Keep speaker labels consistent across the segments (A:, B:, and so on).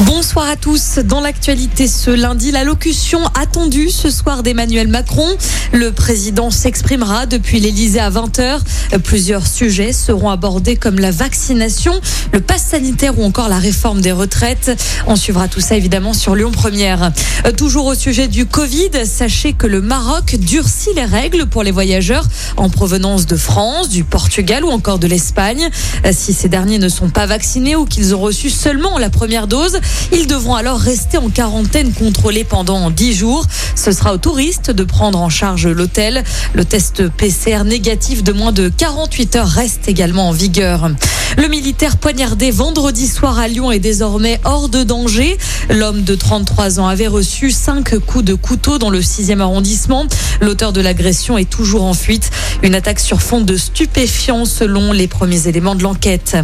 A: Bonsoir à tous. Dans l'actualité ce lundi, l'allocution attendue ce soir d'Emmanuel Macron. Le président s'exprimera depuis l'Elysée à 20h. Plusieurs sujets seront abordés comme la vaccination, le pass sanitaire ou encore la réforme des retraites. On suivra tout ça évidemment sur Lyon Première. Toujours au sujet du Covid, sachez que le Maroc durcit les règles pour les voyageurs en provenance de France, du Portugal ou encore de l'Espagne. Si ces derniers ne sont pas vaccinés ou qu'ils ont reçu seulement la première dose, ils devront alors rester en quarantaine contrôlée pendant 10 jours. Ce sera aux touristes de prendre en charge l'hôtel. Le test PCR négatif de moins de 48 heures reste également en vigueur. Le militaire poignardé vendredi soir à Lyon est désormais hors de danger. L'homme de 33 ans avait reçu 5 coups de couteau dans le 6e arrondissement. L'auteur de l'agression est toujours en fuite. Une attaque sur fond de stupéfiants selon les premiers éléments de l'enquête.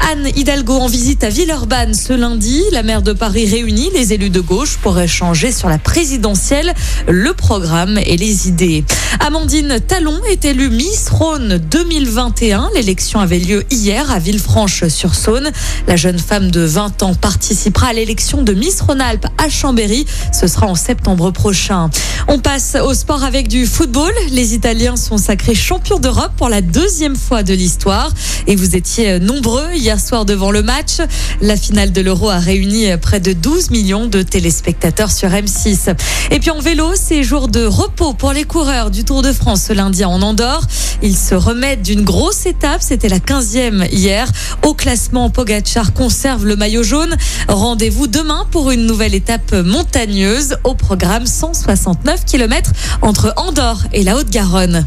A: Anne Hidalgo en visite à Villeurbanne ce lundi. La maire de Paris réunit les élus de gauche pour échanger sur la présidentielle, le programme et les idées. Amandine Talon est élue Miss Rhône 2021. L'élection avait lieu hier à Villefranche-sur-Saône. La jeune femme de 20 ans participera à l'élection de Miss Rhône-Alpes à Chambéry. Ce sera en septembre prochain. On passe au sport avec du football. Les Italiens sont sacrés champions d'Europe pour la deuxième fois de l'histoire. Et vous étiez nombreux hier soir devant le match. La finale de l'Euro a réuni près de 12 millions de téléspectateurs sur M6. Et puis en vélo, c'est jour de repos pour les coureurs du Tour de France ce lundi en Andorre. Ils se remettent d'une grosse étape. C'était la 15e hier. Au classement, Pogachar conserve le maillot jaune. Rendez-vous demain pour une nouvelle étape montagneuse au programme 169 km entre Andorre et la Haute-Garonne.